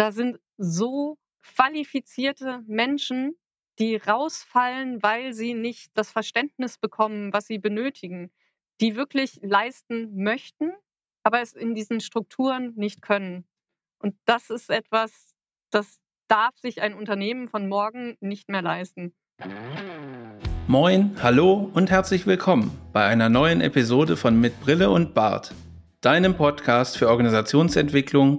Da sind so qualifizierte Menschen, die rausfallen, weil sie nicht das Verständnis bekommen, was sie benötigen, die wirklich leisten möchten, aber es in diesen Strukturen nicht können. Und das ist etwas, das darf sich ein Unternehmen von morgen nicht mehr leisten. Moin, hallo und herzlich willkommen bei einer neuen Episode von Mit Brille und Bart, deinem Podcast für Organisationsentwicklung,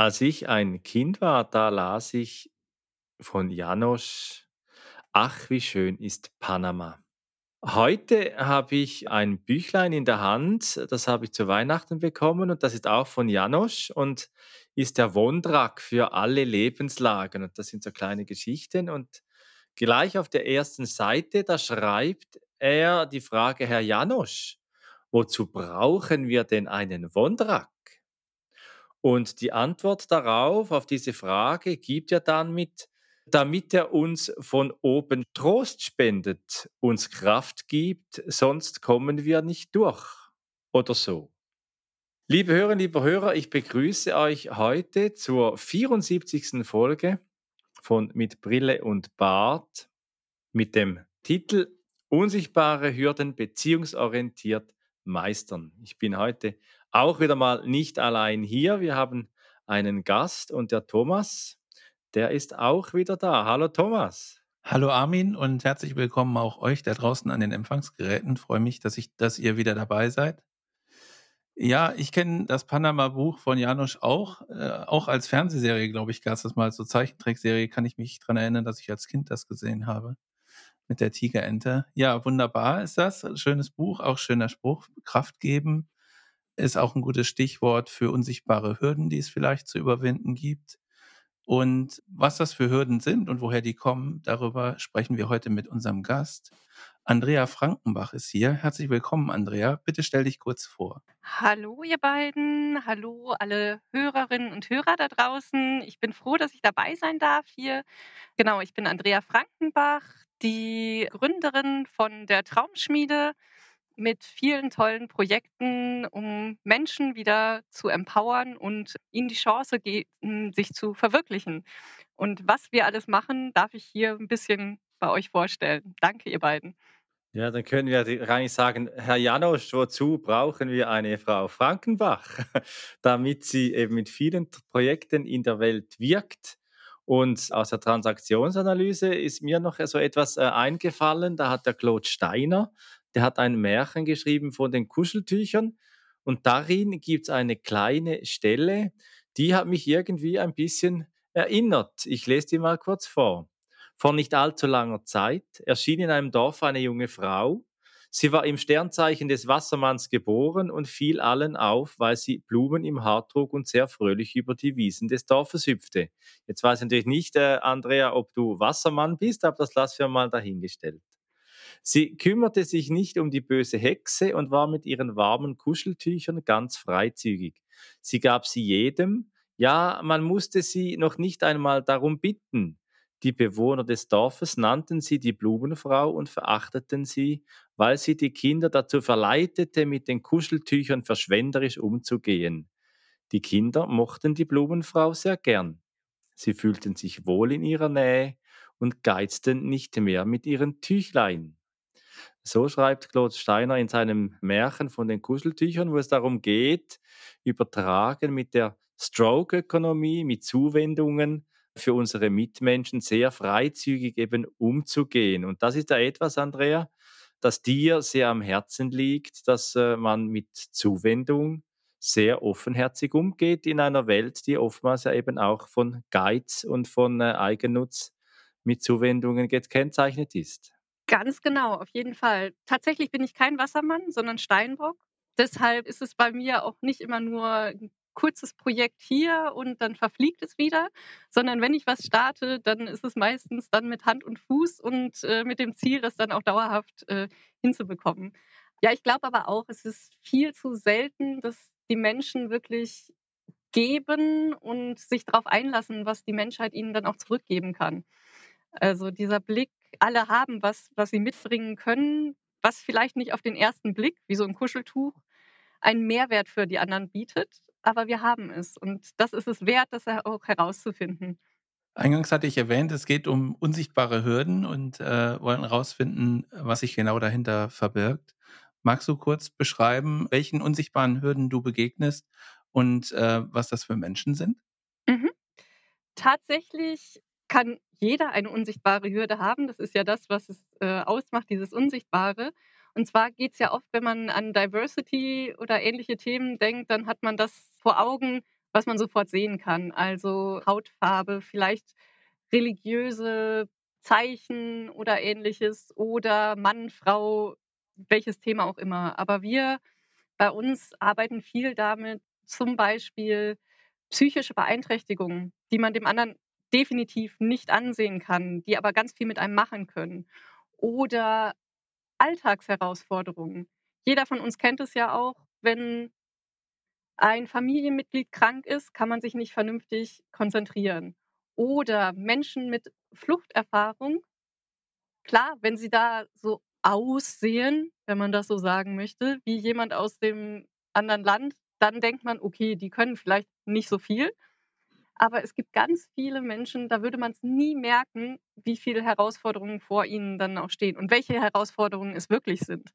Als ich ein Kind war, da las ich von Janosch, Ach, wie schön ist Panama. Heute habe ich ein Büchlein in der Hand, das habe ich zu Weihnachten bekommen und das ist auch von Janosch und ist der Wondrak für alle Lebenslagen. Und das sind so kleine Geschichten und gleich auf der ersten Seite, da schreibt er die Frage, Herr Janosch, wozu brauchen wir denn einen Wondrak? Und die Antwort darauf, auf diese Frage, gibt er dann mit, damit er uns von oben Trost spendet, uns Kraft gibt, sonst kommen wir nicht durch. Oder so. Liebe Hörerinnen, liebe Hörer, ich begrüße euch heute zur 74. Folge von Mit Brille und Bart mit dem Titel Unsichtbare Hürden beziehungsorientiert meistern. Ich bin heute auch wieder mal nicht allein hier. Wir haben einen Gast und der Thomas, der ist auch wieder da. Hallo Thomas. Hallo Armin und herzlich willkommen auch euch da draußen an den Empfangsgeräten. Freue mich, dass, ich, dass ihr wieder dabei seid. Ja, ich kenne das Panama-Buch von Janusz auch. Äh, auch als Fernsehserie, glaube ich, gab es das mal. So Zeichentrickserie kann ich mich daran erinnern, dass ich als Kind das gesehen habe. Mit der Tigerente. Ja, wunderbar ist das. Schönes Buch, auch schöner Spruch. Kraft geben ist auch ein gutes Stichwort für unsichtbare Hürden, die es vielleicht zu überwinden gibt. Und was das für Hürden sind und woher die kommen, darüber sprechen wir heute mit unserem Gast. Andrea Frankenbach ist hier. Herzlich willkommen, Andrea. Bitte stell dich kurz vor. Hallo, ihr beiden. Hallo, alle Hörerinnen und Hörer da draußen. Ich bin froh, dass ich dabei sein darf hier. Genau, ich bin Andrea Frankenbach, die Gründerin von der Traumschmiede mit vielen tollen Projekten, um Menschen wieder zu empowern und ihnen die Chance geben, sich zu verwirklichen. Und was wir alles machen, darf ich hier ein bisschen bei euch vorstellen. Danke, ihr beiden. Ja, dann können wir eigentlich sagen, Herr Janosch, wozu brauchen wir eine Frau Frankenbach, damit sie eben mit vielen Projekten in der Welt wirkt. Und aus der Transaktionsanalyse ist mir noch so etwas äh, eingefallen. Da hat der Claude Steiner der hat ein Märchen geschrieben von den Kuscheltüchern und darin gibt es eine kleine Stelle, die hat mich irgendwie ein bisschen erinnert. Ich lese die mal kurz vor. Vor nicht allzu langer Zeit erschien in einem Dorf eine junge Frau. Sie war im Sternzeichen des Wassermanns geboren und fiel allen auf, weil sie Blumen im Haar trug und sehr fröhlich über die Wiesen des Dorfes hüpfte. Jetzt weiß ich natürlich nicht, äh, Andrea, ob du Wassermann bist, aber das lassen wir mal dahingestellt. Sie kümmerte sich nicht um die böse Hexe und war mit ihren warmen Kuscheltüchern ganz freizügig. Sie gab sie jedem, ja, man musste sie noch nicht einmal darum bitten. Die Bewohner des Dorfes nannten sie die Blumenfrau und verachteten sie, weil sie die Kinder dazu verleitete, mit den Kuscheltüchern verschwenderisch umzugehen. Die Kinder mochten die Blumenfrau sehr gern. Sie fühlten sich wohl in ihrer Nähe und geizten nicht mehr mit ihren Tüchlein. So schreibt Claude Steiner in seinem Märchen von den Kuscheltüchern, wo es darum geht, übertragen mit der Stroke-Ökonomie, mit Zuwendungen für unsere Mitmenschen sehr freizügig eben umzugehen. Und das ist ja etwas, Andrea, das dir sehr am Herzen liegt, dass äh, man mit Zuwendung sehr offenherzig umgeht in einer Welt, die oftmals ja eben auch von Geiz und von äh, Eigennutz mit Zuwendungen gekennzeichnet ist. Ganz genau, auf jeden Fall. Tatsächlich bin ich kein Wassermann, sondern Steinbock. Deshalb ist es bei mir auch nicht immer nur kurzes Projekt hier und dann verfliegt es wieder, sondern wenn ich was starte, dann ist es meistens dann mit Hand und Fuß und äh, mit dem Ziel, das dann auch dauerhaft äh, hinzubekommen. Ja, ich glaube aber auch, es ist viel zu selten, dass die Menschen wirklich geben und sich darauf einlassen, was die Menschheit ihnen dann auch zurückgeben kann. Also dieser Blick, alle haben was, was sie mitbringen können, was vielleicht nicht auf den ersten Blick, wie so ein Kuscheltuch, einen Mehrwert für die anderen bietet, aber wir haben es. Und das ist es wert, das auch herauszufinden. Eingangs hatte ich erwähnt, es geht um unsichtbare Hürden und äh, wollen herausfinden, was sich genau dahinter verbirgt. Magst du kurz beschreiben, welchen unsichtbaren Hürden du begegnest und äh, was das für Menschen sind? Mhm. Tatsächlich kann jeder eine unsichtbare Hürde haben. Das ist ja das, was es äh, ausmacht, dieses Unsichtbare. Und zwar geht es ja oft, wenn man an Diversity oder ähnliche Themen denkt, dann hat man das vor Augen, was man sofort sehen kann. Also Hautfarbe, vielleicht religiöse Zeichen oder ähnliches oder Mann, Frau, welches Thema auch immer. Aber wir bei uns arbeiten viel damit, zum Beispiel psychische Beeinträchtigungen, die man dem anderen definitiv nicht ansehen kann, die aber ganz viel mit einem machen können. Oder Alltagsherausforderungen. Jeder von uns kennt es ja auch, wenn ein Familienmitglied krank ist, kann man sich nicht vernünftig konzentrieren. Oder Menschen mit Fluchterfahrung, klar, wenn sie da so aussehen, wenn man das so sagen möchte, wie jemand aus dem anderen Land, dann denkt man, okay, die können vielleicht nicht so viel. Aber es gibt ganz viele Menschen, da würde man es nie merken, wie viele Herausforderungen vor ihnen dann auch stehen und welche Herausforderungen es wirklich sind.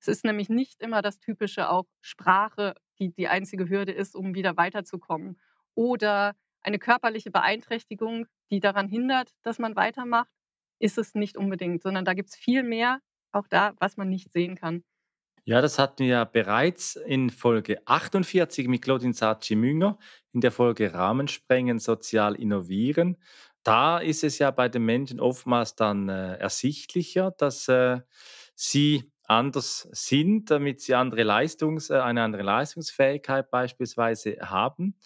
Es ist nämlich nicht immer das typische auch Sprache, die die einzige Hürde ist, um wieder weiterzukommen. Oder eine körperliche Beeinträchtigung, die daran hindert, dass man weitermacht, ist es nicht unbedingt, sondern da gibt es viel mehr, auch da, was man nicht sehen kann. Ja, das hatten wir ja bereits in Folge 48 mit Claudine Saci-Münger, in der Folge Rahmen sprengen, sozial innovieren. Da ist es ja bei den Menschen oftmals dann äh, ersichtlicher, dass äh, sie anders sind, damit sie andere Leistungs, äh, eine andere Leistungsfähigkeit beispielsweise haben.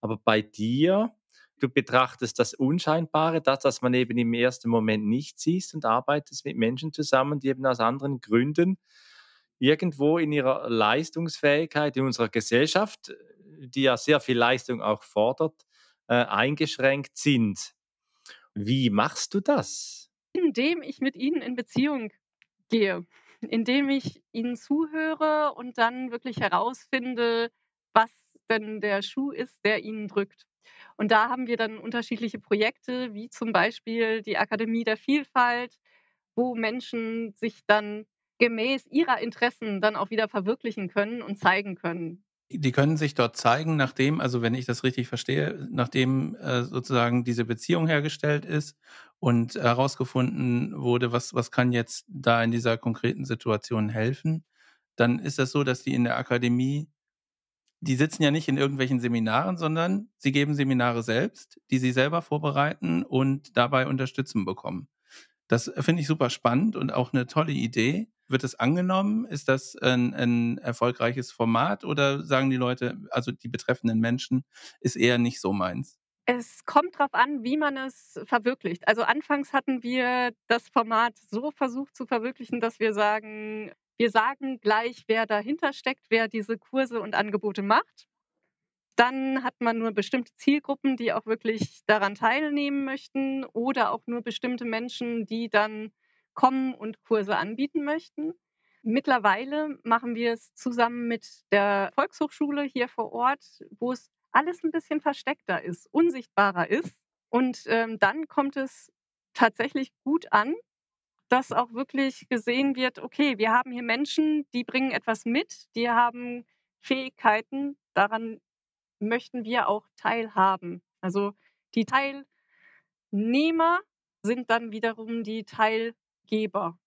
Aber bei dir, du betrachtest das Unscheinbare, das, was man eben im ersten Moment nicht sieht und arbeitest mit Menschen zusammen, die eben aus anderen Gründen irgendwo in ihrer Leistungsfähigkeit in unserer Gesellschaft, die ja sehr viel Leistung auch fordert, äh, eingeschränkt sind. Wie machst du das? Indem ich mit ihnen in Beziehung gehe, indem ich ihnen zuhöre und dann wirklich herausfinde, was denn der Schuh ist, der ihnen drückt. Und da haben wir dann unterschiedliche Projekte, wie zum Beispiel die Akademie der Vielfalt, wo Menschen sich dann gemäß ihrer Interessen dann auch wieder verwirklichen können und zeigen können. Die können sich dort zeigen, nachdem, also wenn ich das richtig verstehe, nachdem äh, sozusagen diese Beziehung hergestellt ist und herausgefunden wurde, was, was kann jetzt da in dieser konkreten Situation helfen, dann ist das so, dass die in der Akademie, die sitzen ja nicht in irgendwelchen Seminaren, sondern sie geben Seminare selbst, die sie selber vorbereiten und dabei Unterstützung bekommen. Das finde ich super spannend und auch eine tolle Idee. Wird es angenommen? Ist das ein, ein erfolgreiches Format oder sagen die Leute, also die betreffenden Menschen, ist eher nicht so meins? Es kommt darauf an, wie man es verwirklicht. Also anfangs hatten wir das Format so versucht zu verwirklichen, dass wir sagen, wir sagen gleich, wer dahinter steckt, wer diese Kurse und Angebote macht. Dann hat man nur bestimmte Zielgruppen, die auch wirklich daran teilnehmen möchten oder auch nur bestimmte Menschen, die dann kommen und Kurse anbieten möchten. Mittlerweile machen wir es zusammen mit der Volkshochschule hier vor Ort, wo es alles ein bisschen versteckter ist, unsichtbarer ist. Und ähm, dann kommt es tatsächlich gut an, dass auch wirklich gesehen wird, okay, wir haben hier Menschen, die bringen etwas mit, die haben Fähigkeiten, daran möchten wir auch teilhaben. Also die Teilnehmer sind dann wiederum die Teilgeber.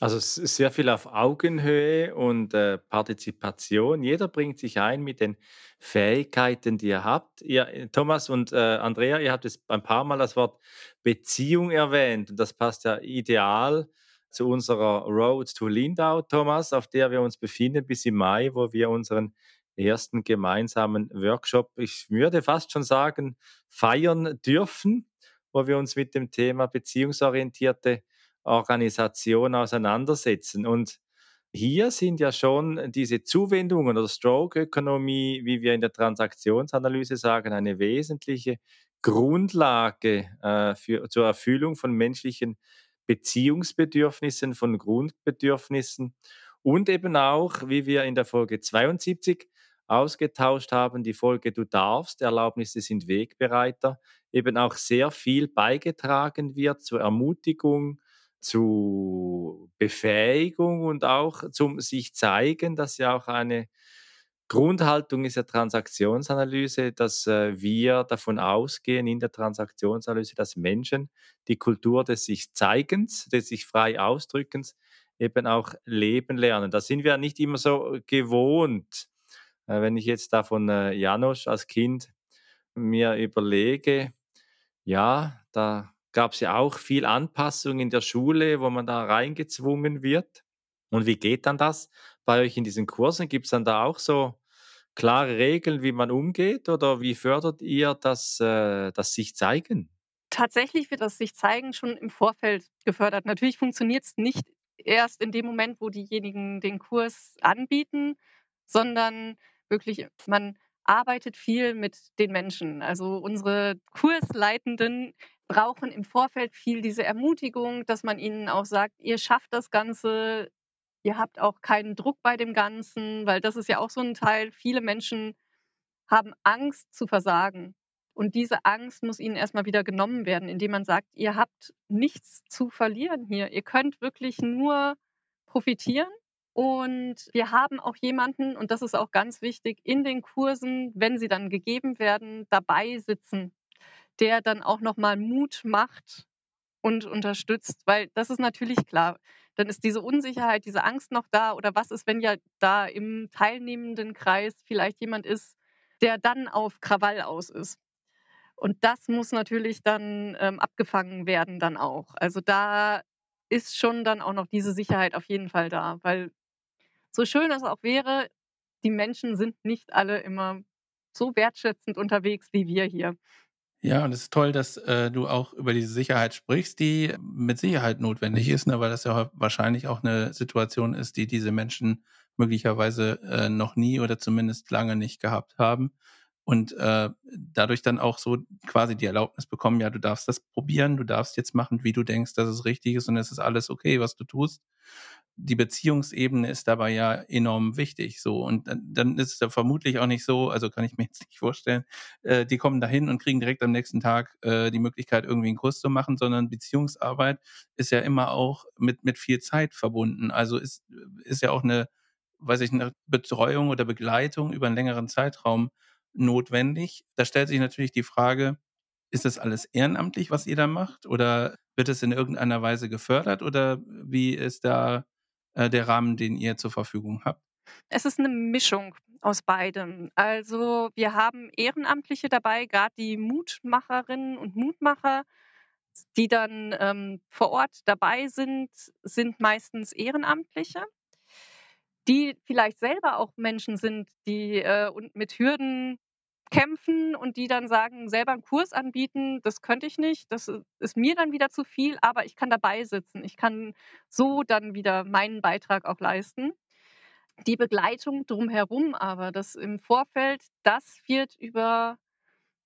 Also es ist sehr viel auf Augenhöhe und äh, Partizipation. Jeder bringt sich ein mit den Fähigkeiten, die ihr habt. Ihr, äh, Thomas und äh, Andrea, ihr habt jetzt ein paar Mal das Wort Beziehung erwähnt und das passt ja ideal zu unserer Road to Lindau, Thomas, auf der wir uns befinden bis im Mai, wo wir unseren ersten gemeinsamen Workshop, ich würde fast schon sagen, feiern dürfen, wo wir uns mit dem Thema beziehungsorientierte Organisation auseinandersetzen. Und hier sind ja schon diese Zuwendungen oder Stroke-Ökonomie, wie wir in der Transaktionsanalyse sagen, eine wesentliche Grundlage äh, für, zur Erfüllung von menschlichen Beziehungsbedürfnissen, von Grundbedürfnissen und eben auch, wie wir in der Folge 72 ausgetauscht haben, die Folge Du darfst, Erlaubnisse sind Wegbereiter, eben auch sehr viel beigetragen wird zur Ermutigung, zu Befähigung und auch zum sich zeigen, dass ja auch eine Grundhaltung ist ja Transaktionsanalyse, dass äh, wir davon ausgehen in der Transaktionsanalyse, dass Menschen die Kultur des sich Zeigens, des sich frei Ausdrückens eben auch leben lernen. Da sind wir nicht immer so gewohnt. Äh, wenn ich jetzt da von äh, Janosch als Kind mir überlege, ja, da gab es ja auch viel Anpassung in der Schule, wo man da reingezwungen wird. Und wie geht dann das bei euch in diesen Kursen? Gibt es dann da auch so klare Regeln, wie man umgeht oder wie fördert ihr das, äh, das sich zeigen? Tatsächlich wird das sich zeigen schon im Vorfeld gefördert. Natürlich funktioniert es nicht erst in dem Moment, wo diejenigen den Kurs anbieten, sondern wirklich, man arbeitet viel mit den Menschen. Also unsere Kursleitenden brauchen im Vorfeld viel diese Ermutigung, dass man ihnen auch sagt, ihr schafft das Ganze, ihr habt auch keinen Druck bei dem Ganzen, weil das ist ja auch so ein Teil. Viele Menschen haben Angst zu versagen. Und diese Angst muss ihnen erstmal wieder genommen werden, indem man sagt, ihr habt nichts zu verlieren hier. Ihr könnt wirklich nur profitieren. Und wir haben auch jemanden, und das ist auch ganz wichtig, in den Kursen, wenn sie dann gegeben werden, dabei sitzen, der dann auch nochmal Mut macht und unterstützt. Weil das ist natürlich klar, dann ist diese Unsicherheit, diese Angst noch da. Oder was ist, wenn ja da im teilnehmenden Kreis vielleicht jemand ist, der dann auf Krawall aus ist? Und das muss natürlich dann ähm, abgefangen werden dann auch. Also da ist schon dann auch noch diese Sicherheit auf jeden Fall da, weil so schön es auch wäre, die Menschen sind nicht alle immer so wertschätzend unterwegs wie wir hier. Ja, und es ist toll, dass äh, du auch über diese Sicherheit sprichst, die mit Sicherheit notwendig ist, ne, weil das ja wahrscheinlich auch eine Situation ist, die diese Menschen möglicherweise äh, noch nie oder zumindest lange nicht gehabt haben und äh, dadurch dann auch so quasi die Erlaubnis bekommen, ja, du darfst das probieren, du darfst jetzt machen, wie du denkst, dass es richtig ist und es ist alles okay, was du tust die Beziehungsebene ist dabei ja enorm wichtig. So und dann, dann ist es ja vermutlich auch nicht so, also kann ich mir jetzt nicht vorstellen, äh, die kommen dahin und kriegen direkt am nächsten Tag äh, die Möglichkeit, irgendwie einen Kurs zu machen, sondern Beziehungsarbeit ist ja immer auch mit mit viel Zeit verbunden. Also ist ist ja auch eine, weiß ich, eine Betreuung oder Begleitung über einen längeren Zeitraum notwendig. Da stellt sich natürlich die Frage, ist das alles ehrenamtlich, was ihr da macht? Oder wird es in irgendeiner Weise gefördert? Oder wie ist da äh, der Rahmen, den ihr zur Verfügung habt? Es ist eine Mischung aus beidem. Also wir haben Ehrenamtliche dabei, gerade die Mutmacherinnen und Mutmacher, die dann ähm, vor Ort dabei sind, sind meistens Ehrenamtliche, die vielleicht selber auch Menschen sind, die äh, und mit Hürden kämpfen und die dann sagen, selber einen Kurs anbieten, das könnte ich nicht, das ist mir dann wieder zu viel, aber ich kann dabei sitzen. Ich kann so dann wieder meinen Beitrag auch leisten. Die Begleitung drumherum aber, das im Vorfeld, das wird über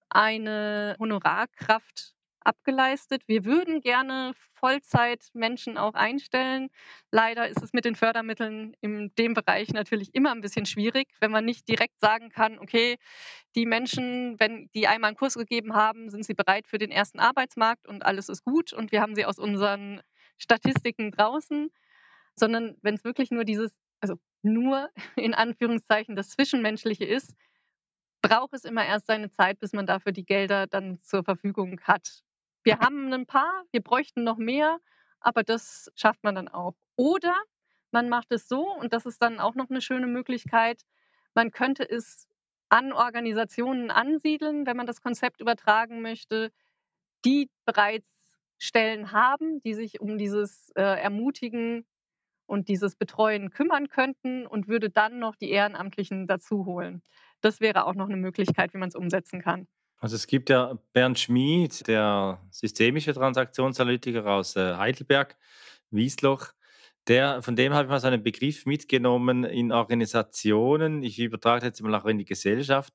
eine Honorarkraft abgeleistet. Wir würden gerne Vollzeitmenschen auch einstellen. Leider ist es mit den Fördermitteln in dem Bereich natürlich immer ein bisschen schwierig, wenn man nicht direkt sagen kann, okay, die Menschen, wenn die einmal einen Kurs gegeben haben, sind sie bereit für den ersten Arbeitsmarkt und alles ist gut und wir haben sie aus unseren Statistiken draußen, sondern wenn es wirklich nur dieses, also nur in Anführungszeichen das Zwischenmenschliche ist, braucht es immer erst seine Zeit, bis man dafür die Gelder dann zur Verfügung hat. Wir haben ein paar, wir bräuchten noch mehr, aber das schafft man dann auch. Oder man macht es so, und das ist dann auch noch eine schöne Möglichkeit, man könnte es an Organisationen ansiedeln, wenn man das Konzept übertragen möchte, die bereits Stellen haben, die sich um dieses äh, Ermutigen und dieses Betreuen kümmern könnten und würde dann noch die Ehrenamtlichen dazu holen. Das wäre auch noch eine Möglichkeit, wie man es umsetzen kann. Also es gibt ja Bernd Schmid, der systemische Transaktionsanalytiker aus äh, Heidelberg, Wiesloch. Der, von dem habe ich mal so einen Begriff mitgenommen in Organisationen. Ich übertrage jetzt mal auch in die Gesellschaft.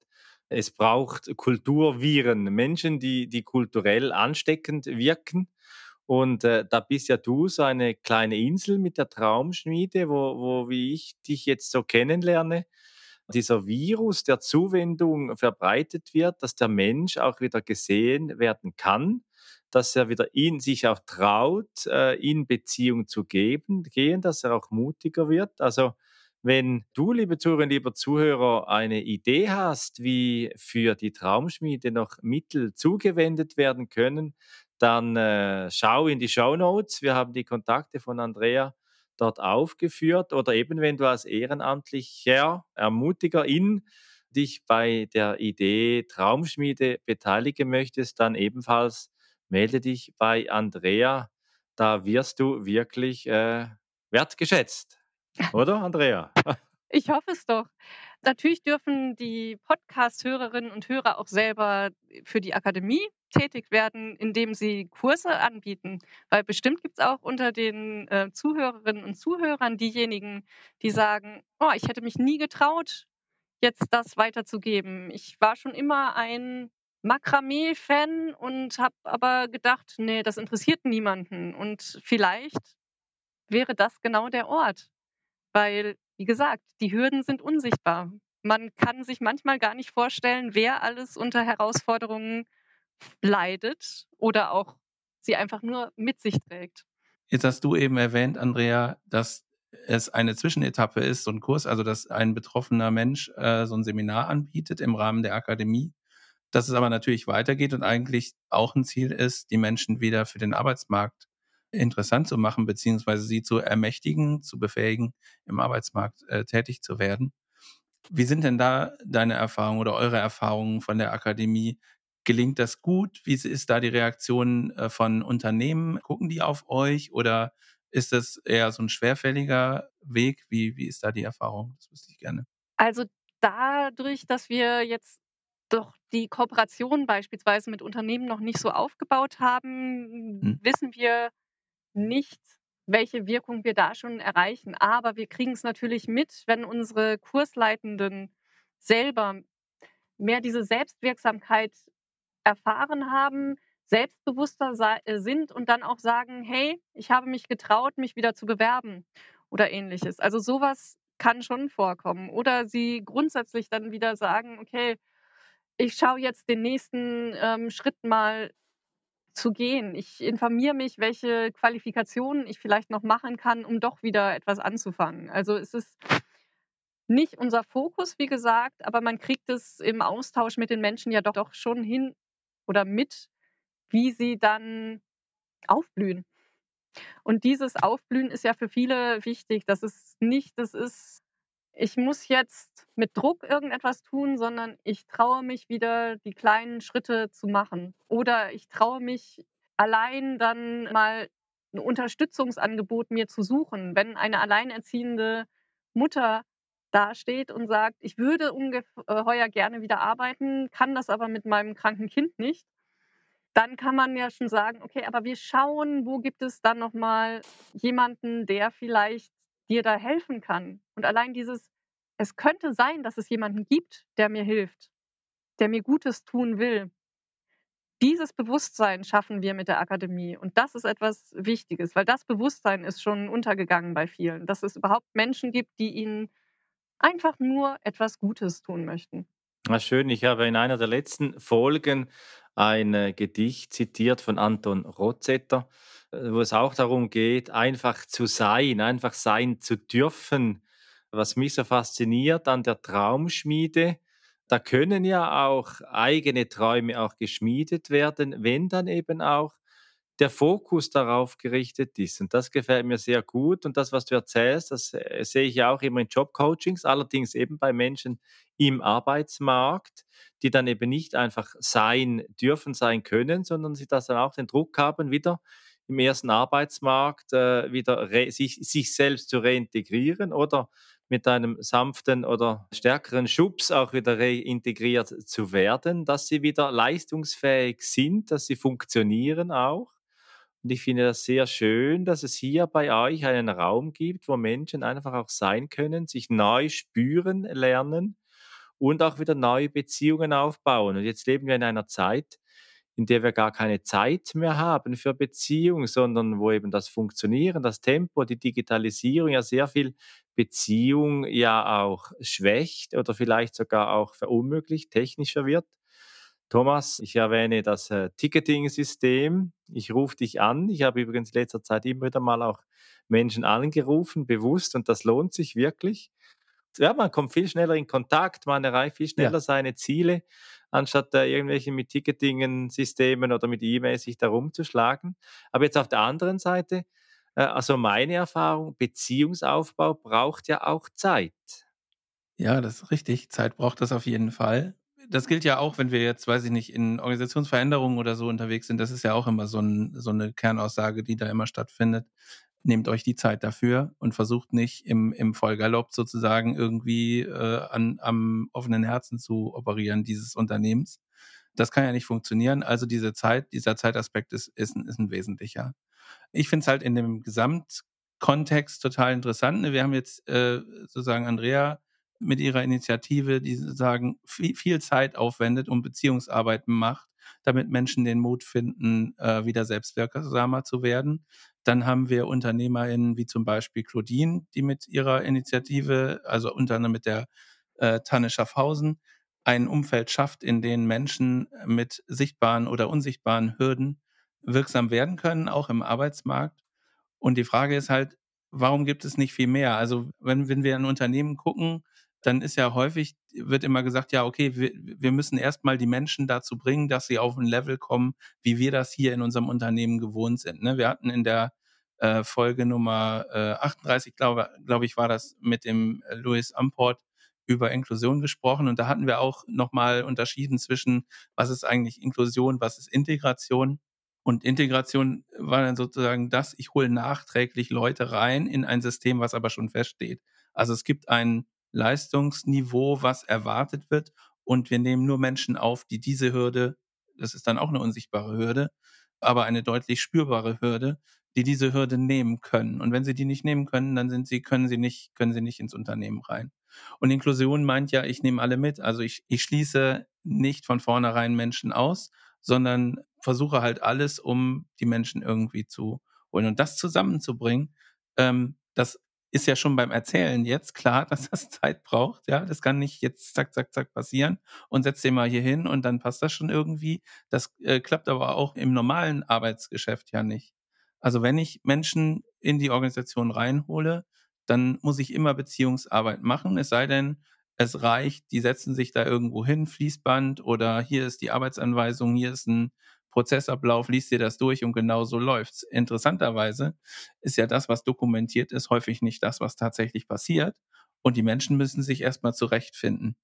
Es braucht Kulturviren, Menschen, die, die kulturell ansteckend wirken. Und äh, da bist ja du so eine kleine Insel mit der Traumschmiede, wo, wo wie ich dich jetzt so kennenlerne, dieser Virus der Zuwendung verbreitet wird, dass der Mensch auch wieder gesehen werden kann, dass er wieder in sich auch traut, äh, in Beziehung zu geben, gehen, dass er auch mutiger wird. Also wenn du, liebe Zuhörerinnen, lieber Zuhörer, eine Idee hast, wie für die Traumschmiede noch Mittel zugewendet werden können, dann äh, schau in die Show Notes. Wir haben die Kontakte von Andrea dort aufgeführt. Oder eben, wenn du als ehrenamtlicher Ermutiger in dich bei der Idee Traumschmiede beteiligen möchtest, dann ebenfalls melde dich bei Andrea. Da wirst du wirklich äh, wertgeschätzt. Oder, Andrea? Ich hoffe es doch. Natürlich dürfen die Podcast-Hörerinnen und Hörer auch selber für die Akademie tätig werden, indem sie Kurse anbieten. Weil bestimmt gibt es auch unter den äh, Zuhörerinnen und Zuhörern diejenigen, die sagen, oh, ich hätte mich nie getraut, jetzt das weiterzugeben. Ich war schon immer ein Makramee-Fan und habe aber gedacht, nee, das interessiert niemanden. Und vielleicht wäre das genau der Ort. Weil, wie gesagt, die Hürden sind unsichtbar. Man kann sich manchmal gar nicht vorstellen, wer alles unter Herausforderungen leidet oder auch sie einfach nur mit sich trägt. Jetzt hast du eben erwähnt, Andrea, dass es eine Zwischenetappe ist, so ein Kurs, also dass ein betroffener Mensch äh, so ein Seminar anbietet im Rahmen der Akademie, dass es aber natürlich weitergeht und eigentlich auch ein Ziel ist, die Menschen wieder für den Arbeitsmarkt interessant zu machen, beziehungsweise sie zu ermächtigen, zu befähigen, im Arbeitsmarkt äh, tätig zu werden. Wie sind denn da deine Erfahrungen oder eure Erfahrungen von der Akademie? Gelingt das gut? Wie ist da die Reaktion äh, von Unternehmen? Gucken die auf euch oder ist das eher so ein schwerfälliger Weg? Wie, wie ist da die Erfahrung? Das wüsste ich gerne. Also dadurch, dass wir jetzt doch die Kooperation beispielsweise mit Unternehmen noch nicht so aufgebaut haben, hm. wissen wir nicht, welche Wirkung wir da schon erreichen. Aber wir kriegen es natürlich mit, wenn unsere Kursleitenden selber mehr diese Selbstwirksamkeit erfahren haben, selbstbewusster äh, sind und dann auch sagen, hey, ich habe mich getraut, mich wieder zu bewerben oder ähnliches. Also sowas kann schon vorkommen. Oder sie grundsätzlich dann wieder sagen, okay, ich schaue jetzt den nächsten ähm, Schritt mal zu gehen. Ich informiere mich, welche Qualifikationen ich vielleicht noch machen kann, um doch wieder etwas anzufangen. Also es ist nicht unser Fokus, wie gesagt, aber man kriegt es im Austausch mit den Menschen ja doch, doch schon hin oder mit, wie sie dann aufblühen. Und dieses Aufblühen ist ja für viele wichtig. Das ist nicht, das ist, ich muss jetzt mit Druck irgendetwas tun, sondern ich traue mich wieder, die kleinen Schritte zu machen. Oder ich traue mich allein dann mal ein Unterstützungsangebot mir zu suchen. Wenn eine alleinerziehende Mutter dasteht und sagt, ich würde ungeheuer gerne wieder arbeiten, kann das aber mit meinem kranken Kind nicht, dann kann man ja schon sagen, okay, aber wir schauen, wo gibt es dann noch mal jemanden, der vielleicht dir da helfen kann. Und allein dieses es könnte sein, dass es jemanden gibt, der mir hilft, der mir Gutes tun will. Dieses Bewusstsein schaffen wir mit der Akademie. Und das ist etwas Wichtiges, weil das Bewusstsein ist schon untergegangen bei vielen, dass es überhaupt Menschen gibt, die ihnen einfach nur etwas Gutes tun möchten. Na schön, ich habe in einer der letzten Folgen ein äh, Gedicht zitiert von Anton Rozetter, äh, wo es auch darum geht, einfach zu sein, einfach sein zu dürfen. Was mich so fasziniert an der Traumschmiede, da können ja auch eigene Träume auch geschmiedet werden, wenn dann eben auch der Fokus darauf gerichtet ist. Und das gefällt mir sehr gut. Und das, was du erzählst, das äh, sehe ich auch immer in Jobcoachings, allerdings eben bei Menschen im Arbeitsmarkt, die dann eben nicht einfach sein dürfen, sein können, sondern sie das dann auch den Druck haben, wieder im ersten Arbeitsmarkt äh, wieder sich, sich selbst zu reintegrieren oder mit einem sanften oder stärkeren Schubs auch wieder reintegriert zu werden, dass sie wieder leistungsfähig sind, dass sie funktionieren auch. Und ich finde das sehr schön, dass es hier bei euch einen Raum gibt, wo Menschen einfach auch sein können, sich neu spüren lernen und auch wieder neue Beziehungen aufbauen. Und jetzt leben wir in einer Zeit, in der wir gar keine Zeit mehr haben für Beziehungen, sondern wo eben das Funktionieren, das Tempo, die Digitalisierung ja sehr viel Beziehung ja auch schwächt oder vielleicht sogar auch verunmöglicht, technischer wird. Thomas, ich erwähne das äh, Ticketing-System. Ich rufe dich an. Ich habe übrigens in letzter Zeit immer wieder mal auch Menschen angerufen, bewusst, und das lohnt sich wirklich. Ja, man kommt viel schneller in Kontakt, man erreicht viel schneller ja. seine Ziele anstatt da irgendwelche mit Ticketing-Systemen oder mit E-Mails sich da rumzuschlagen. Aber jetzt auf der anderen Seite, äh, also meine Erfahrung, Beziehungsaufbau braucht ja auch Zeit. Ja, das ist richtig. Zeit braucht das auf jeden Fall. Das gilt ja auch, wenn wir jetzt, weiß ich nicht, in Organisationsveränderungen oder so unterwegs sind. Das ist ja auch immer so, ein, so eine Kernaussage, die da immer stattfindet nehmt euch die Zeit dafür und versucht nicht im, im Vollgalopp sozusagen irgendwie äh, an, am offenen Herzen zu operieren dieses Unternehmens. Das kann ja nicht funktionieren. Also diese Zeit, dieser Zeitaspekt ist, ist, ist ein wesentlicher. Ich finde es halt in dem Gesamtkontext total interessant. Ne? Wir haben jetzt äh, sozusagen Andrea mit ihrer Initiative, die sozusagen viel, viel Zeit aufwendet und Beziehungsarbeit macht, damit Menschen den Mut finden, äh, wieder selbstwirksamer zu werden. Dann haben wir UnternehmerInnen wie zum Beispiel Claudine, die mit ihrer Initiative, also unter anderem mit der äh, Tanne Schaffhausen, ein Umfeld schafft, in dem Menschen mit sichtbaren oder unsichtbaren Hürden wirksam werden können, auch im Arbeitsmarkt. Und die Frage ist halt, warum gibt es nicht viel mehr? Also wenn, wenn wir in Unternehmen gucken, dann ist ja häufig, wird immer gesagt, ja, okay, wir, wir müssen erstmal die Menschen dazu bringen, dass sie auf ein Level kommen, wie wir das hier in unserem Unternehmen gewohnt sind. Ne? Wir hatten in der äh, Folge Nummer äh, 38, glaube glaub ich, war das mit dem äh, Louis Amport über Inklusion gesprochen. Und da hatten wir auch nochmal unterschieden zwischen, was ist eigentlich Inklusion, was ist Integration. Und Integration war dann sozusagen das, ich hole nachträglich Leute rein in ein System, was aber schon feststeht. Also es gibt ein Leistungsniveau, was erwartet wird. Und wir nehmen nur Menschen auf, die diese Hürde, das ist dann auch eine unsichtbare Hürde, aber eine deutlich spürbare Hürde, die diese Hürde nehmen können. Und wenn sie die nicht nehmen können, dann sind sie, können sie nicht, können sie nicht ins Unternehmen rein. Und Inklusion meint ja, ich nehme alle mit. Also ich, ich schließe nicht von vornherein Menschen aus, sondern versuche halt alles, um die Menschen irgendwie zu holen. Und das zusammenzubringen, ähm, das ist ja schon beim Erzählen jetzt klar, dass das Zeit braucht. Ja, das kann nicht jetzt zack, zack, zack passieren und setz den mal hier hin und dann passt das schon irgendwie. Das äh, klappt aber auch im normalen Arbeitsgeschäft ja nicht. Also wenn ich Menschen in die Organisation reinhole, dann muss ich immer Beziehungsarbeit machen. Es sei denn, es reicht, die setzen sich da irgendwo hin, Fließband oder hier ist die Arbeitsanweisung, hier ist ein Prozessablauf, liest dir das durch und genau so läuft's. Interessanterweise ist ja das, was dokumentiert ist, häufig nicht das, was tatsächlich passiert. Und die Menschen müssen sich erstmal zurechtfinden.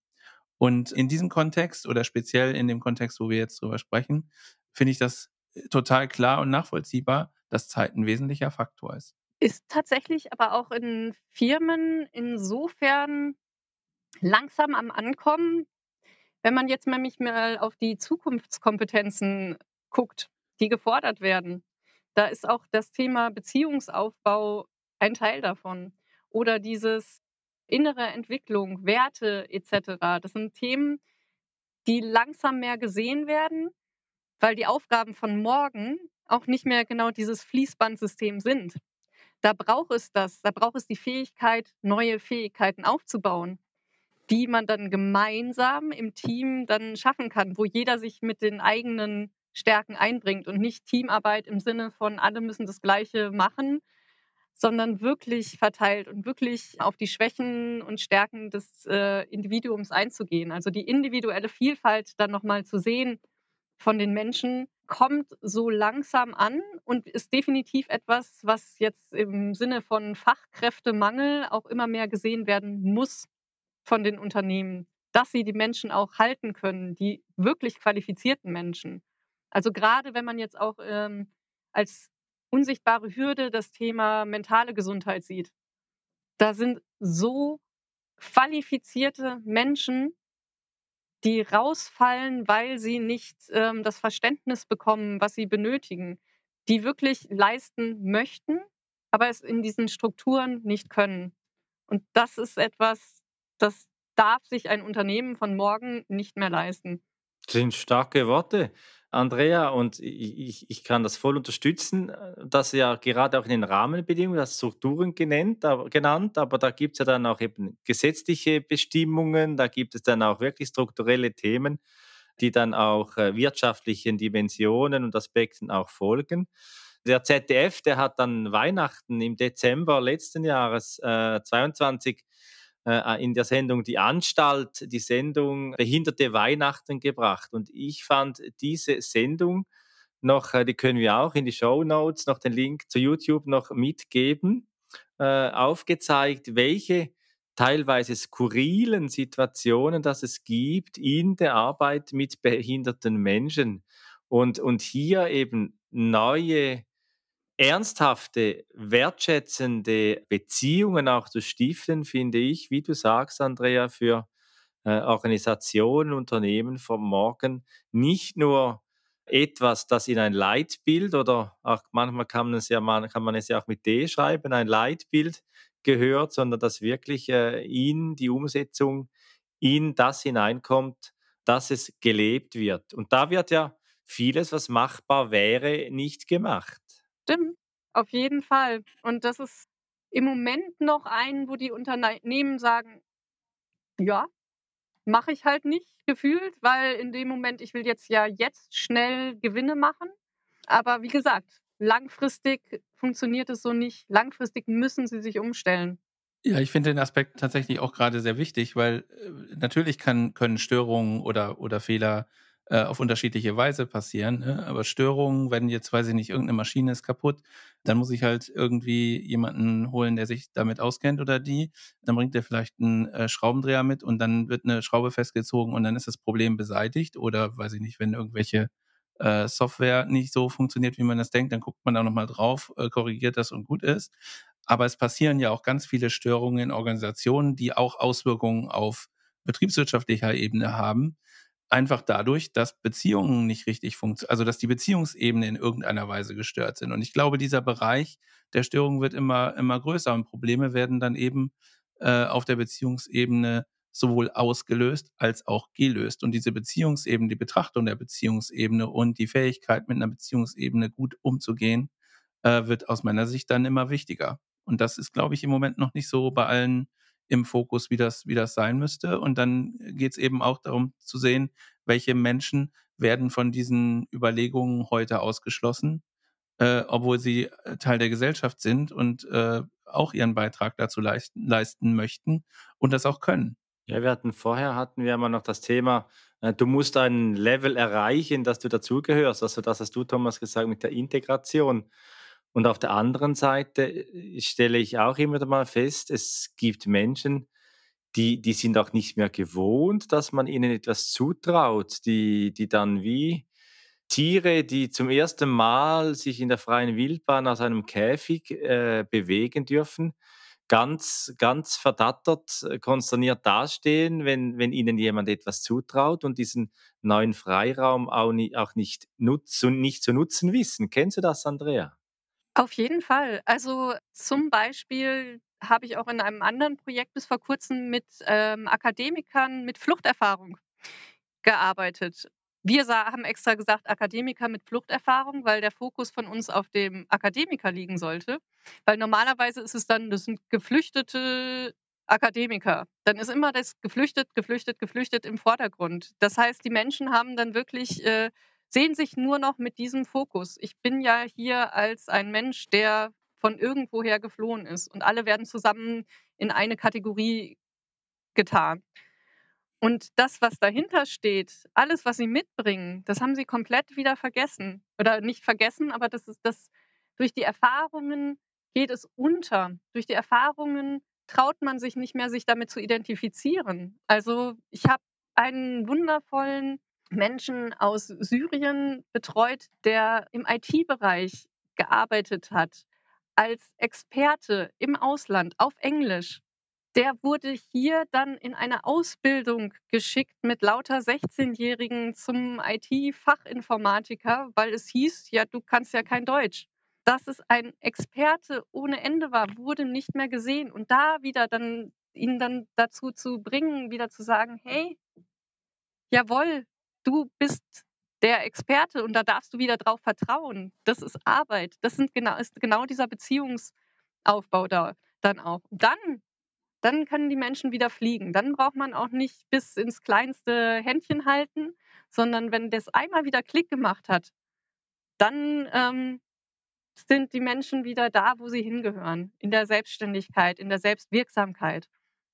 Und in diesem Kontext oder speziell in dem Kontext, wo wir jetzt drüber sprechen, finde ich das total klar und nachvollziehbar, dass Zeit ein wesentlicher Faktor ist. Ist tatsächlich aber auch in Firmen insofern langsam am Ankommen, wenn man jetzt nämlich mal auf die Zukunftskompetenzen guckt, die gefordert werden. Da ist auch das Thema Beziehungsaufbau ein Teil davon. Oder dieses innere Entwicklung, Werte etc. Das sind Themen, die langsam mehr gesehen werden, weil die Aufgaben von morgen auch nicht mehr genau dieses Fließbandsystem sind. Da braucht es das, da braucht es die Fähigkeit, neue Fähigkeiten aufzubauen, die man dann gemeinsam im Team dann schaffen kann, wo jeder sich mit den eigenen Stärken einbringt und nicht Teamarbeit im Sinne von alle müssen das Gleiche machen, sondern wirklich verteilt und wirklich auf die Schwächen und Stärken des äh, Individuums einzugehen. Also die individuelle Vielfalt dann nochmal zu sehen von den Menschen kommt so langsam an und ist definitiv etwas, was jetzt im Sinne von Fachkräftemangel auch immer mehr gesehen werden muss von den Unternehmen, dass sie die Menschen auch halten können, die wirklich qualifizierten Menschen. Also gerade wenn man jetzt auch ähm, als unsichtbare Hürde das Thema mentale Gesundheit sieht. Da sind so qualifizierte Menschen, die rausfallen, weil sie nicht ähm, das Verständnis bekommen, was sie benötigen, die wirklich leisten möchten, aber es in diesen Strukturen nicht können. Und das ist etwas, das darf sich ein Unternehmen von morgen nicht mehr leisten. Das sind starke Worte. Andrea, und ich, ich kann das voll unterstützen, äh, dass ja gerade auch in den Rahmenbedingungen, das Strukturen genannt, aber, genannt, aber da gibt es ja dann auch eben gesetzliche Bestimmungen, da gibt es dann auch wirklich strukturelle Themen, die dann auch äh, wirtschaftlichen Dimensionen und Aspekten auch folgen. Der ZDF, der hat dann Weihnachten im Dezember letzten Jahres äh, 22 äh, in der Sendung Die Anstalt die Sendung Behinderte Weihnachten gebracht. Und ich fand diese Sendung noch, äh, die können wir auch in die Show Notes, noch den Link zu YouTube noch mitgeben, äh, aufgezeigt, welche teilweise skurrilen Situationen, dass es gibt in der Arbeit mit behinderten Menschen. Und, und hier eben neue ernsthafte, wertschätzende Beziehungen auch zu stiften, finde ich, wie du sagst, Andrea, für äh, Organisationen, Unternehmen vom Morgen nicht nur etwas, das in ein Leitbild oder auch manchmal kann man es ja, kann man es ja auch mit D schreiben, ein Leitbild gehört, sondern dass wirklich äh, in die Umsetzung in das hineinkommt, dass es gelebt wird. Und da wird ja vieles, was machbar wäre, nicht gemacht. Stimmt, auf jeden Fall. Und das ist im Moment noch ein, wo die Unternehmen sagen: „Ja, mache ich halt nicht gefühlt, weil in dem Moment ich will jetzt ja jetzt schnell Gewinne machen.“ Aber wie gesagt, langfristig funktioniert es so nicht. Langfristig müssen sie sich umstellen. Ja, ich finde den Aspekt tatsächlich auch gerade sehr wichtig, weil, äh, natürlich kann können Störungen oder oder Fehler äh, auf unterschiedliche Weise passieren. Ne? Aber Störungen, wenn jetzt, weiß ich nicht, irgendeine Maschine ist kaputt, dann muss ich halt irgendwie jemanden holen, der sich damit auskennt oder die. Dann bringt er vielleicht einen äh, Schraubendreher mit und dann wird eine Schraube festgezogen und dann ist das Problem beseitigt. Oder weiß ich nicht, wenn irgendwelche äh, Software nicht so funktioniert, wie man das denkt, dann guckt man da nochmal drauf, äh, korrigiert das und gut ist. Aber es passieren ja auch ganz viele Störungen in Organisationen, die auch Auswirkungen auf betriebswirtschaftlicher Ebene haben einfach dadurch, dass Beziehungen nicht richtig funktionieren, also dass die Beziehungsebene in irgendeiner Weise gestört sind. Und ich glaube, dieser Bereich der Störung wird immer, immer größer und Probleme werden dann eben äh, auf der Beziehungsebene sowohl ausgelöst als auch gelöst. Und diese Beziehungsebene, die Betrachtung der Beziehungsebene und die Fähigkeit, mit einer Beziehungsebene gut umzugehen, äh, wird aus meiner Sicht dann immer wichtiger. Und das ist, glaube ich, im Moment noch nicht so bei allen im Fokus, wie das, wie das sein müsste. Und dann geht es eben auch darum zu sehen, welche Menschen werden von diesen Überlegungen heute ausgeschlossen, äh, obwohl sie äh, Teil der Gesellschaft sind und äh, auch ihren Beitrag dazu leisten, leisten möchten und das auch können. Ja, wir hatten vorher hatten wir immer noch das Thema, äh, du musst ein Level erreichen, dass du dazugehörst. Also das hast du, Thomas, gesagt mit der Integration. Und auf der anderen Seite äh, stelle ich auch immer mal fest, es gibt Menschen, die, die sind auch nicht mehr gewohnt, dass man ihnen etwas zutraut, die, die dann wie Tiere, die zum ersten Mal sich in der freien Wildbahn aus einem Käfig äh, bewegen dürfen, ganz, ganz verdattert, äh, konsterniert dastehen, wenn, wenn ihnen jemand etwas zutraut und diesen neuen Freiraum auch, nie, auch nicht, nutz, nicht zu nutzen wissen. Kennst du das, Andrea? Auf jeden Fall. Also, zum Beispiel habe ich auch in einem anderen Projekt bis vor Kurzem mit, ähm, Akademikern mit Fluchterfahrung gearbeitet. Wir haben extra gesagt Akademiker mit Fluchterfahrung, weil der Fokus von uns auf dem Akademiker liegen sollte. Weil normalerweise ist es dann das sind geflüchtete Akademiker. Dann ist immer das geflüchtet, geflüchtet, geflüchtet im Vordergrund. Das heißt, die Menschen haben dann wirklich, äh sehen sich nur noch mit diesem Fokus. Ich bin ja hier als ein Mensch, der von irgendwoher geflohen ist und alle werden zusammen in eine Kategorie getan. Und das, was dahinter steht, alles, was sie mitbringen, das haben sie komplett wieder vergessen. Oder nicht vergessen, aber das ist das, durch die Erfahrungen geht es unter. Durch die Erfahrungen traut man sich nicht mehr, sich damit zu identifizieren. Also ich habe einen wundervollen Menschen aus Syrien betreut, der im IT-Bereich gearbeitet hat als Experte im Ausland auf Englisch, der wurde hier dann in eine Ausbildung geschickt mit lauter 16-Jährigen zum IT-Fachinformatiker, weil es hieß, ja, du kannst ja kein Deutsch. Dass es ein Experte ohne Ende war, wurde nicht mehr gesehen. Und da wieder dann ihn dann dazu zu bringen, wieder zu sagen, hey, jawohl, du bist der Experte und da darfst du wieder drauf vertrauen. Das ist Arbeit. Das sind genau, ist genau dieser Beziehungsaufbau da dann auch. Dann dann können die Menschen wieder fliegen. Dann braucht man auch nicht bis ins kleinste Händchen halten, sondern wenn das einmal wieder Klick gemacht hat, dann ähm, sind die Menschen wieder da, wo sie hingehören, in der Selbstständigkeit, in der Selbstwirksamkeit.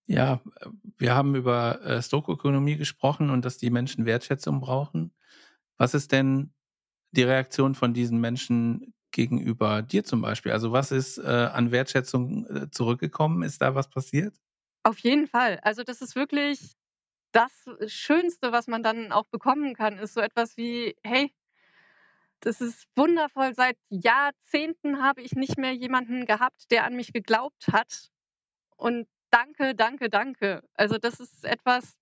Ja, wir haben über äh, Stokeökonomie gesprochen und dass die Menschen Wertschätzung brauchen. Was ist denn die Reaktion von diesen Menschen gegenüber dir zum Beispiel? Also was ist äh, an Wertschätzung äh, zurückgekommen? Ist da was passiert? Auf jeden Fall. Also das ist wirklich das Schönste, was man dann auch bekommen kann, ist so etwas wie, hey, das ist wundervoll. Seit Jahrzehnten habe ich nicht mehr jemanden gehabt, der an mich geglaubt hat. Und danke, danke, danke. Also das ist etwas,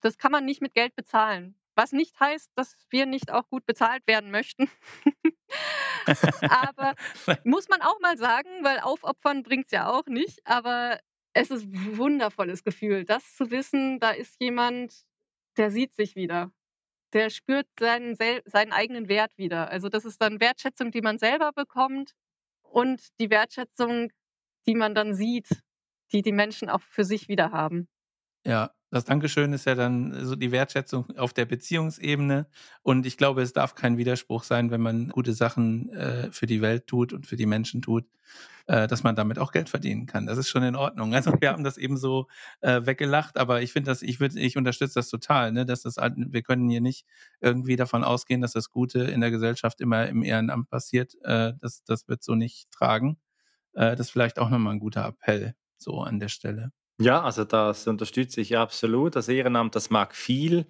das kann man nicht mit Geld bezahlen. Was nicht heißt, dass wir nicht auch gut bezahlt werden möchten. aber muss man auch mal sagen, weil aufopfern bringt es ja auch nicht. Aber es ist ein wundervolles Gefühl, das zu wissen, da ist jemand, der sieht sich wieder. Der spürt seinen, seinen eigenen Wert wieder. Also das ist dann Wertschätzung, die man selber bekommt und die Wertschätzung, die man dann sieht, die die Menschen auch für sich wieder haben. Ja, das Dankeschön ist ja dann so die Wertschätzung auf der Beziehungsebene. Und ich glaube, es darf kein Widerspruch sein, wenn man gute Sachen äh, für die Welt tut und für die Menschen tut, äh, dass man damit auch Geld verdienen kann. Das ist schon in Ordnung. Also wir haben das eben so äh, weggelacht, aber ich finde das, ich würde, ich unterstütze das total, ne? Dass das, wir können hier nicht irgendwie davon ausgehen, dass das Gute in der Gesellschaft immer im Ehrenamt passiert. Äh, das, das wird so nicht tragen. Äh, das ist vielleicht auch nochmal ein guter Appell so an der Stelle. Ja, also das unterstütze ich absolut. Das Ehrenamt, das mag viel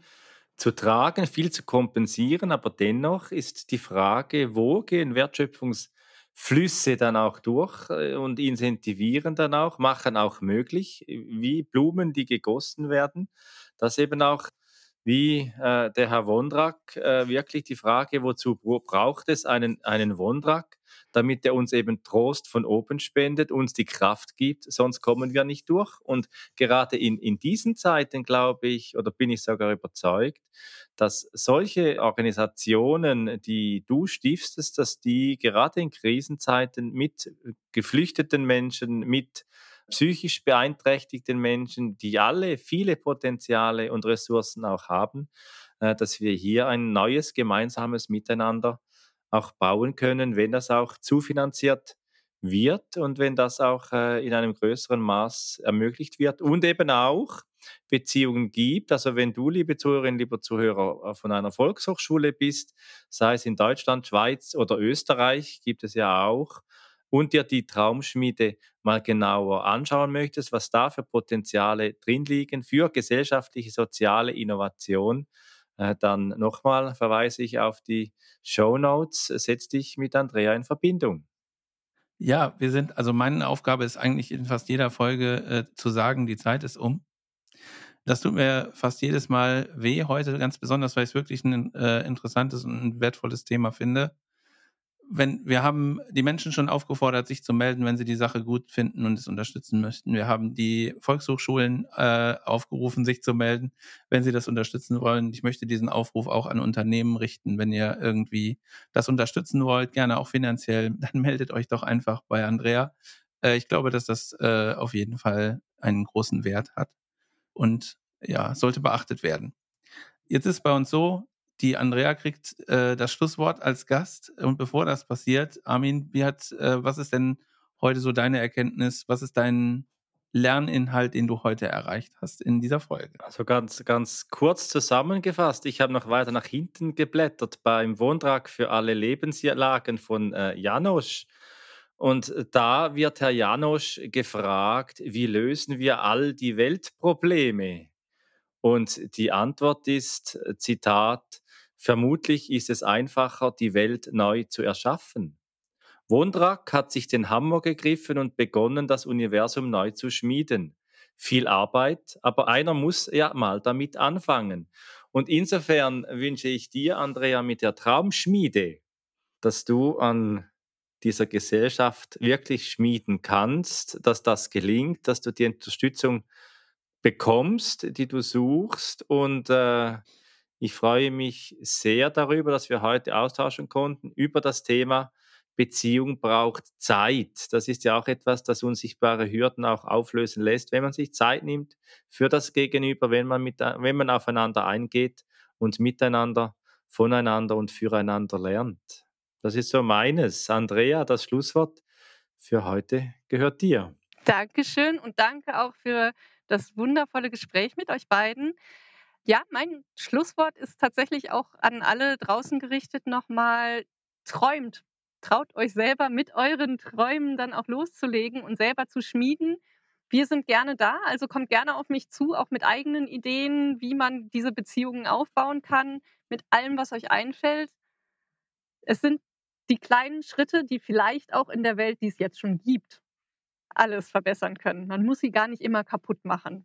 zu tragen, viel zu kompensieren, aber dennoch ist die Frage, wo gehen Wertschöpfungsflüsse dann auch durch äh, und incentivieren dann auch, machen auch möglich, wie Blumen, die gegossen werden, dass eben auch wie äh, der Herr Wondrak äh, wirklich die Frage, wozu braucht es einen, einen Wondrak, damit er uns eben Trost von oben spendet, uns die Kraft gibt, sonst kommen wir nicht durch. Und gerade in, in diesen Zeiten, glaube ich, oder bin ich sogar überzeugt, dass solche Organisationen, die du stiftest, dass die gerade in Krisenzeiten mit geflüchteten Menschen, mit psychisch beeinträchtigten Menschen, die alle viele Potenziale und Ressourcen auch haben, äh, dass wir hier ein neues gemeinsames Miteinander auch bauen können, wenn das auch zufinanziert wird und wenn das auch äh, in einem größeren Maß ermöglicht wird und eben auch Beziehungen gibt. Also wenn du, liebe Zuhörerinnen, lieber Zuhörer, äh, von einer Volkshochschule bist, sei es in Deutschland, Schweiz oder Österreich, gibt es ja auch, und dir die Traumschmiede mal genauer anschauen möchtest, was da für Potenziale drin liegen für gesellschaftliche, soziale Innovation, dann nochmal verweise ich auf die Show Notes. Setz dich mit Andrea in Verbindung. Ja, wir sind, also meine Aufgabe ist eigentlich in fast jeder Folge äh, zu sagen, die Zeit ist um. Das tut mir fast jedes Mal weh heute, ganz besonders, weil ich es wirklich ein äh, interessantes und wertvolles Thema finde wenn wir haben die Menschen schon aufgefordert, sich zu melden, wenn sie die Sache gut finden und es unterstützen möchten. Wir haben die Volkshochschulen äh, aufgerufen, sich zu melden, wenn sie das unterstützen wollen. Ich möchte diesen Aufruf auch an Unternehmen richten. Wenn ihr irgendwie das unterstützen wollt, gerne auch finanziell, dann meldet euch doch einfach bei Andrea. Äh, ich glaube, dass das äh, auf jeden Fall einen großen Wert hat und ja, sollte beachtet werden. Jetzt ist bei uns so, die Andrea kriegt äh, das Schlusswort als Gast. Und bevor das passiert, Armin, wie hat, äh, was ist denn heute so deine Erkenntnis? Was ist dein Lerninhalt, den du heute erreicht hast in dieser Folge? Also ganz, ganz kurz zusammengefasst, ich habe noch weiter nach hinten geblättert beim Wohntrag für alle Lebenslagen von äh, Janosch. Und da wird Herr Janosch gefragt, wie lösen wir all die Weltprobleme? Und die Antwort ist, Zitat, Vermutlich ist es einfacher, die Welt neu zu erschaffen. Wondrak hat sich den Hammer gegriffen und begonnen, das Universum neu zu schmieden. Viel Arbeit, aber einer muss ja mal damit anfangen. Und insofern wünsche ich dir, Andrea, mit der Traumschmiede, dass du an dieser Gesellschaft wirklich schmieden kannst, dass das gelingt, dass du die Unterstützung bekommst, die du suchst. Und äh, ich freue mich sehr darüber, dass wir heute austauschen konnten über das Thema Beziehung braucht Zeit. Das ist ja auch etwas, das unsichtbare Hürden auch auflösen lässt, wenn man sich Zeit nimmt für das Gegenüber, wenn man, mit, wenn man aufeinander eingeht und miteinander, voneinander und füreinander lernt. Das ist so meines. Andrea, das Schlusswort für heute gehört dir. Dankeschön und danke auch für das wundervolle Gespräch mit euch beiden. Ja, mein Schlusswort ist tatsächlich auch an alle draußen gerichtet nochmal, träumt. Traut euch selber mit euren Träumen dann auch loszulegen und selber zu schmieden. Wir sind gerne da, also kommt gerne auf mich zu, auch mit eigenen Ideen, wie man diese Beziehungen aufbauen kann, mit allem, was euch einfällt. Es sind die kleinen Schritte, die vielleicht auch in der Welt, die es jetzt schon gibt, alles verbessern können. Man muss sie gar nicht immer kaputt machen.